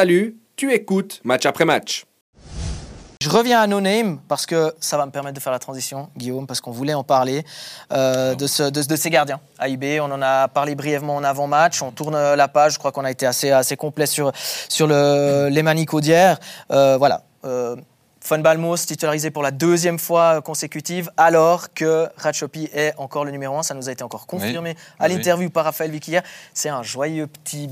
Salut, tu écoutes match après match. Je reviens à No Name parce que ça va me permettre de faire la transition, Guillaume, parce qu'on voulait en parler euh, de, ce- de- de ces gardiens. AIB, on en a parlé brièvement en avant-match. On tourne la page. Je crois qu'on a été assez, assez complet sur, sur le, les maniques audières. Euh, voilà. Euh, Fun Balmos titularisé pour la deuxième fois consécutive, alors que Ratchopi est encore le numéro un. Ça nous a été encore confirmé à Oui. l'interview par Raphaël Vicky hier. C'est un joyeux petit.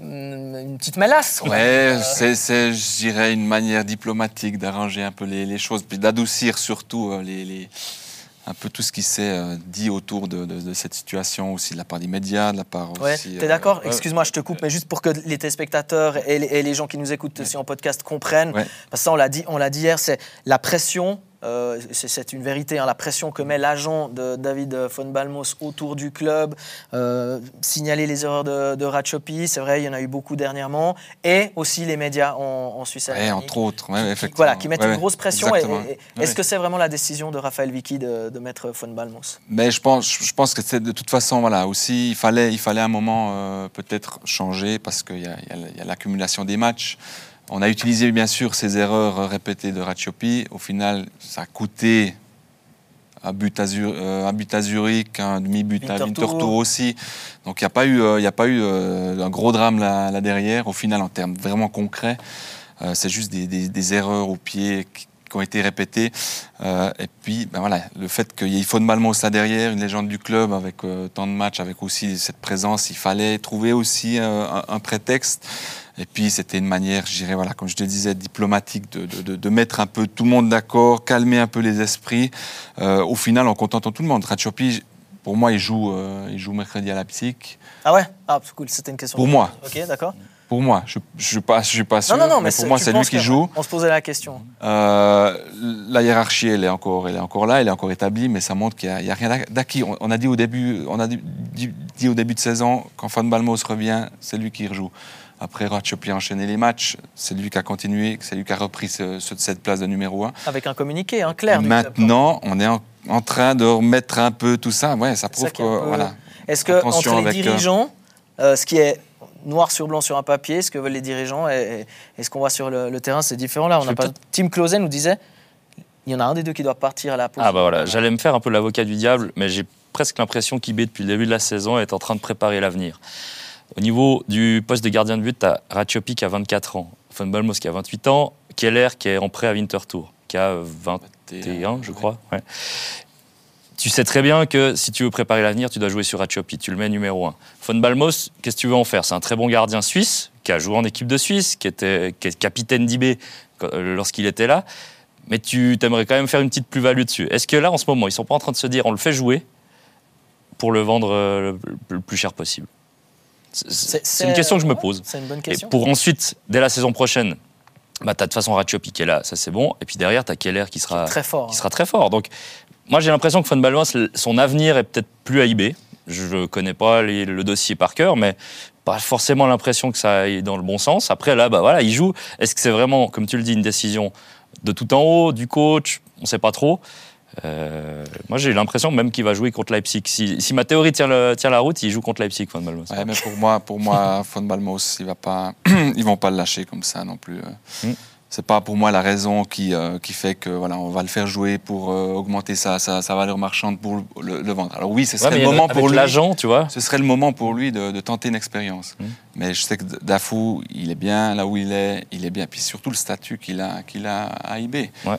Une petite va Ouais, c'est, c'est, je dirais, une manière diplomatique d'arranger un peu les, les choses, puis d'adoucir surtout euh, les, les- un peu tout ce qui s'est euh, dit autour de, de- de cette situation, aussi de la part des médias, de la part Ouais, aussi... t'es euh, d'accord. Excuse-moi, je te coupe, mais juste pour que les téléspectateurs et les, et gens qui nous écoutent aussi en podcast comprennent, Ouais. parce que ça on l'a dit, on l'a dit hier, c'est la pression. Euh, c'est- une vérité, hein, la pression que met l'agent de David von Balmos autour du club, euh, signaler les erreurs de, de Ratchopi, c'est vrai, il y en a eu beaucoup dernièrement, et aussi les médias en, en Suisse alémanique, entre autres, ouais, qui- qui- effectivement. voilà, qui mettent Ouais, une ouais, grosse pression. Et- et- et Est-ce que c'est vraiment la décision de Raphaël Vicky de, de mettre von Balmos? Mais je pense, je pense que c'est de toute façon, voilà, aussi, il fallait, il fallait un moment euh, peut-être changer parce qu'il y a, a l'accumulation des matchs. On a utilisé bien sûr ces erreurs répétées de Ratiopi. Au final, ça a coûté un but à, euh, un but à Zurich, un demi-but à Winterthur. Aussi. Donc il n'y a pas eu, euh, il y a pas eu euh, un gros drame là, là derrière. Au final, en termes vraiment concrets, c'est juste des, des- des erreurs au pied qui, ont été répétées. Euh, et puis, ben voilà, le fait qu'il y ait Faune Malmos là derrière, une légende du club avec euh, tant de matchs, avec aussi cette présence, il fallait trouver aussi euh, un, un prétexte. Et puis, c'était une manière, je dirais, voilà, comme je te disais, diplomatique de, de- de- de mettre un peu tout le monde d'accord, calmer un peu les esprits. Au final, en contentant tout le monde. Ratchopi, pour moi, il joue, il joue mercredi à Leipzig. Ah ouais? Ah, cool, c'était une question. Pour moi. Ok, d'accord. Pour moi, je ne suis, pas- je suis pas sûr, Non, non, non, mais, mais pour moi, c'est lui qui joue. On se posait la question. Euh, la hiérarchie, elle est, encore, elle est encore là, elle est encore établie, mais ça montre qu'il n'y a, rien d'acquis. On, on a dit au début, on a dit, au début de saison, quand Fan Balmos revient, c'est lui qui rejoue. Après, Ratchopi a enchaîné les matchs, c'est lui qui a continué, c'est lui qui a repris ce- ce- cette place de numéro 1. Avec un communiqué hein, clair. Maintenant, on est en, en train de remettre un peu tout ça. Ouais, ça prouve que peu- voilà. Est-ce que entre les euh, dirigeants, euh, ce qui est noir sur blanc sur un papier, ce que veulent les dirigeants et, et- et ce qu'on voit sur le, le terrain, c'est différent. Là, on n'a pas. Tim Closet nous disait, il y en a un des deux qui doit partir à la pause. Ah bah voilà, j'allais me faire un peu l'avocat du diable, mais j'ai presque l'impression qu'IB, depuis le début de la saison, est en train de préparer l'avenir. Au niveau du poste de gardien de but, tu as Ratchopi qui a 24 ans, Von Balmos qui a 28 ans, Keller qui est en prêt à Winterthur, qui a 21, je crois. ouais. Tu sais très bien que si tu veux préparer l'avenir, tu dois jouer sur Ratchopi, tu le mets numéro 1. Von Balmos, qu'est-ce que tu veux en faire? C'est un très bon gardien suisse, qui a joué en équipe de Suisse, qui, était, qui est capitaine d'IB euh, lorsqu'il était là mais tu aimerais quand même faire une petite plus-value dessus. Est-ce que là, en ce moment, ils sont pas en train de se dire on le fait jouer pour le vendre euh, le, plus cher possible? C'est- une question que je me pose. C'est une bonne Et question. pour ensuite, dès la saison prochaine, bah, tu as de toute façon Ratiopi qui est là, ça c'est bon. Et puis derrière, tu as Keller qui sera, Très fort. qui hein. sera très fort. Donc, moi, j'ai l'impression que Von Balmos, son avenir est peut-être plus à IB. Je ne connais pas les- le dossier par cœur, mais pas forcément l'impression que ça aille dans le bon sens. Après, là, bah, voilà, il joue. Est-ce que c'est vraiment, comme tu le dis, une décision de tout en haut, du coach? On ne sait pas trop. Euh, moi, j'ai l'impression même qu'il va jouer contre Leipzig. Si, si ma théorie tient, le- tient la route, il joue contre Leipzig, Von Balmos. Ouais, mais pour moi, pour moi, Von Balmos, il va pas, ils vont pas le lâcher comme ça non plus. euh. Mm. C'est pas pour moi la raison qui, euh, qui fait que voilà, on va le faire jouer pour euh, augmenter sa, sa, sa valeur marchande pour le, le vendre. Alors oui, ce serait le moment avec pour l'agent, tu vois. Ce serait le moment pour lui de, de tenter une expérience. Mm. Mais je sais que Dafou, il est bien là où il est, il est bien. Puis surtout le statut qu'il a, qu'il a à IB. Ouais.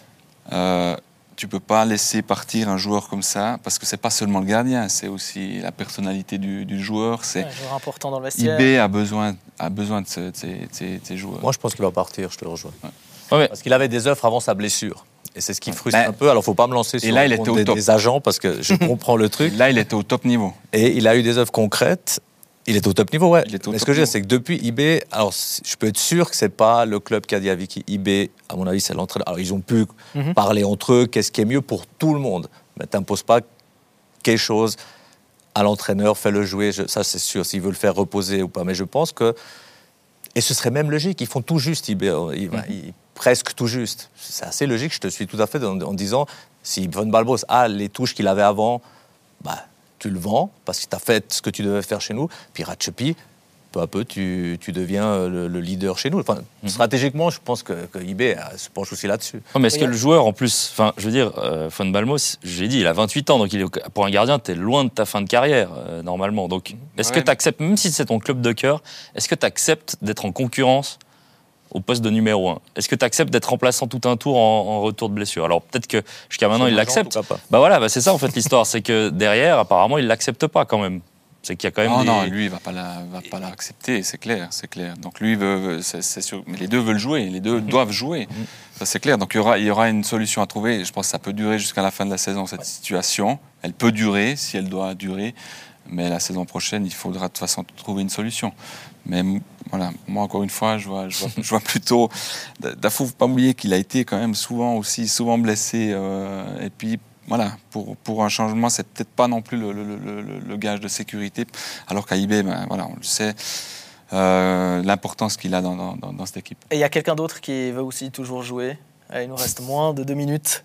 Euh, tu peux pas laisser partir un joueur comme ça parce que c'est pas seulement le gardien, c'est aussi la personnalité du, du joueur. C'est Ouais, joueur important dans le vestiaire. IB a besoin, a besoin de, ces joueurs. Moi, je pense qu'il va partir, je te rejoins. Ouais, Parce qu'il avait des offres avant sa blessure. Et c'est ce qui frustre Ben, un peu. Alors, faut pas me lancer sur là, il était au des, top. des agents parce que je comprends le truc. Là, il était au top niveau. Et il a eu des offres concrètes. Il est au top niveau, ouais. Mais ce que je veux dire, c'est que depuis IB, alors je peux être sûr que c'est pas le club qui a dit à Vicky IB, à mon avis, c'est l'entraîneur. Alors ils ont pu Mhm. parler entre eux, qu'est-ce qui est mieux pour tout le monde. Mais t'imposes pas quelque chose à l'entraîneur, fais-le jouer, je- ça c'est sûr, s'il veut le faire reposer ou pas. Mais je pense que, et ce serait même logique, ils font tout juste euh, ils- Mhm. ils- presque tout juste. C'est assez logique, je te suis tout à fait en, en disant, si Von Balbos a les touches qu'il avait avant, bah, tu le vends parce que tu as fait ce que tu devais faire chez nous. Puis Ratchepi, peu à peu, tu, tu deviens euh, le, le leader chez nous. Enfin, Mhm. Stratégiquement, je pense que, que eBay euh, se penche aussi là-dessus. Non, mais est-ce que le joueur, en plus, enfin, je veux dire, euh, Fon Balmos, j'ai dit, il a 28 ans, donc il est, pour un gardien, tu es loin de ta fin de carrière, euh, normalement. Donc, est-ce que tu acceptes, même si c'est ton club de cœur, est-ce que tu acceptes d'être en concurrence au poste de numéro 1 Est-ce que tu acceptes d'être remplaçant tout un tour en, en retour de blessure? Alors, peut-être que jusqu'à maintenant, il l'accepte. Bah voilà, bah c'est ça en fait l'histoire, c'est que derrière, apparemment, il l'accepte pas quand même. C'est qu'il y a quand même Non, des... non, lui, il va pas la, va pas l'accepter, c'est clair, c'est clair. Donc lui, veut, c'est c'est sûr, mais les deux veulent jouer, les deux doivent jouer, ça c'est clair. Donc il y aura, il y aura une solution à trouver. Je pense que ça peut durer jusqu'à la fin de la saison cette situation. Elle peut durer si elle doit durer, mais la saison prochaine, il faudra de toute façon trouver une solution. Mais voilà, moi encore une fois, je vois, je vois, je vois plutôt. Dafou, faut pas oublier qu'il a été quand même souvent aussi, souvent blessé, euh, et puis. Voilà, pour, pour un changement, c'est peut-être pas non plus le, le- le- le- le gage de sécurité, alors qu'à IB, ben, voilà, on le sait, euh, l'importance qu'il a dans, dans- cette équipe. Et il y a quelqu'un d'autre qui veut aussi toujours jouer? Allez, il nous reste moins de deux minutes.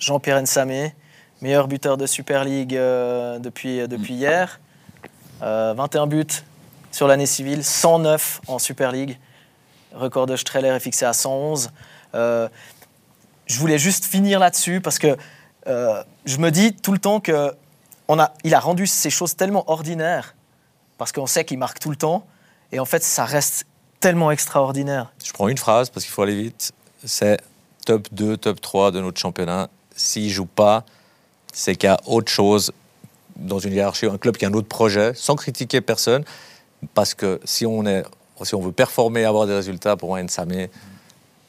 Jean-Pierre Nsamé, meilleur buteur de Super League euh, depuis, depuis hier. Euh, 21 buts sur l'année civile, 109 en Super League. Record de Streller est fixé à 111. Euh, je voulais juste finir là-dessus parce que euh, je me dis tout le temps que a, il a rendu ces choses tellement ordinaires parce qu'on sait qu'il marque tout le temps et en fait ça reste tellement extraordinaire. Je prends une phrase parce qu'il faut aller vite. C'est top 2, top 3 de notre championnat. S'il joue pas, c'est qu'il y a autre chose dans une hiérarchie, un club qui a un autre projet, sans critiquer personne. Parce que si on, est, si on veut performer, avoir des résultats, pour moi, Nsamé,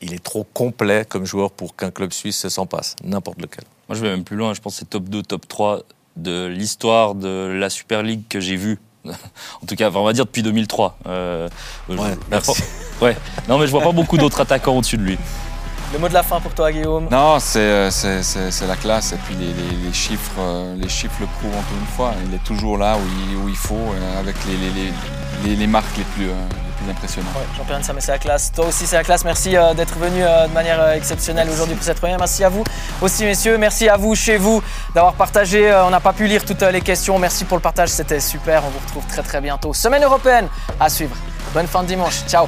il est trop complet comme joueur pour qu'un club suisse s'en passe, n'importe lequel. Moi, je vais même plus loin. Je pense que c'est top 2, top 3 de l'histoire de la Super League que j'ai vue. en tout cas, on va dire depuis 2003. Euh, Ouais, je- merci. Ouais. Non, mais je vois pas beaucoup d'autres attaquants au-dessus de lui. Le mot de la fin pour toi Guillaume Non, c'est euh, c'est- c'est- c'est la classe et puis les, les- les chiffres, euh, les chiffres le prouvent encore une fois. Il est toujours là où il, où il faut, euh, avec les, les- les- les- les marques les plus, euh, Ouais, Jean-Pierre Nsamé, c'est la classe. Toi aussi, c'est la classe. Merci euh, d'être venu euh, de manière euh, exceptionnelle aujourd'hui pour cette première. Merci à vous aussi, messieurs. Merci à vous, chez vous, d'avoir partagé. On n'a pas pu lire toutes les questions. Merci pour le partage. C'était super. On vous retrouve très, très bientôt. Semaine européenne à suivre. Bonne fin de dimanche. Ciao.